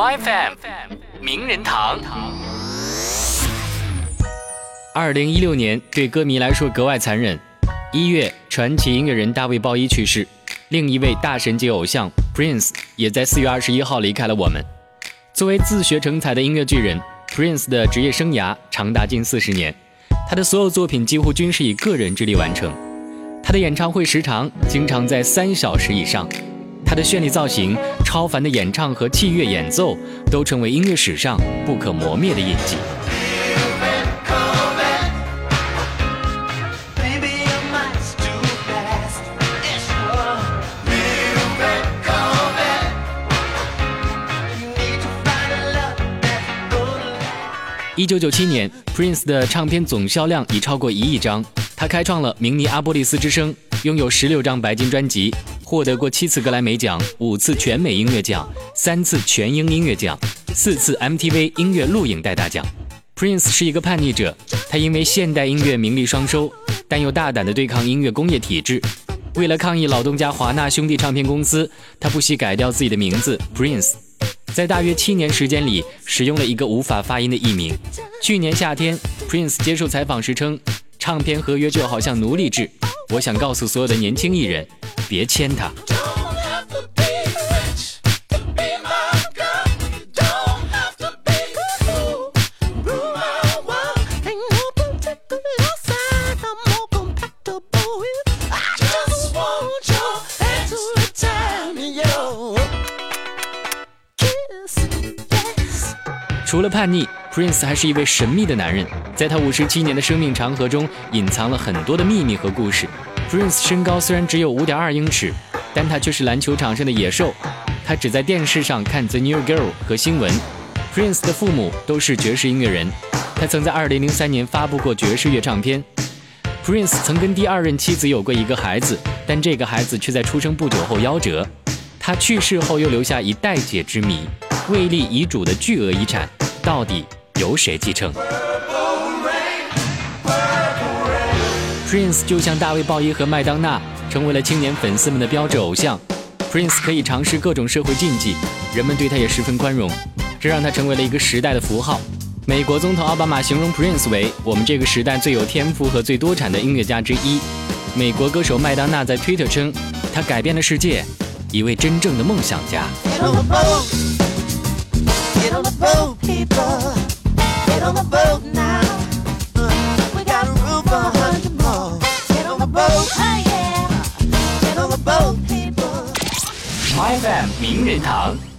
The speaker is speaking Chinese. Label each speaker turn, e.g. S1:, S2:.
S1: My FM 名人堂。二零一六年对歌迷来说格外残忍。一月，传奇音乐人大卫鲍伊去世，另一位大神级偶像 Prince 也在四月二十一号离开了我们。作为自学成才的音乐巨人，Prince 的职业生涯长达近四十年，他的所有作品几乎均是以个人之力完成。他的演唱会时长经常在三小时以上。他的绚丽造型、超凡的演唱和器乐演奏，都成为音乐史上不可磨灭的印记。一九九七年，Prince 的唱片总销量已超过一亿张，他开创了明尼阿波利斯之声，拥有十六张白金专辑。获得过七次格莱美奖，五次全美音乐奖，三次全英音乐奖，四次 MTV 音乐录影带大奖。Prince 是一个叛逆者，他因为现代音乐名利双收，但又大胆地对抗音乐工业体制。为了抗议老东家华纳兄弟唱片公司，他不惜改掉自己的名字 Prince。在大约七年时间里，使用了一个无法发音的艺名。去年夏天，Prince 接受采访时称，唱片合约就好像奴隶制。我想告诉所有的年轻艺人。别签他。除了叛逆，Prince 还是一位神秘的男人。在他五十七年的生命长河中，隐藏了很多的秘密和故事。Prince 身高虽然只有五点二英尺，但他却是篮球场上的野兽。他只在电视上看《The New Girl》和新闻。Prince 的父母都是爵士音乐人。他曾在二零零三年发布过爵士乐唱片。Prince 曾跟第二任妻子有过一个孩子，但这个孩子却在出生不久后夭折。他去世后又留下一待解之谜：未立遗嘱的巨额遗产到底由谁继承？Prince 就像大卫鲍伊和麦当娜，成为了青年粉丝们的标志偶像。Prince 可以尝试各种社会禁忌，人们对他也十分宽容，这让他成为了一个时代的符号。美国总统奥巴马形容 Prince 为我们这个时代最有天赋和最多产的音乐家之一。美国歌手麦当娜在 Twitter 称，他改变了世界，一位真正的梦想家。FM 名人堂。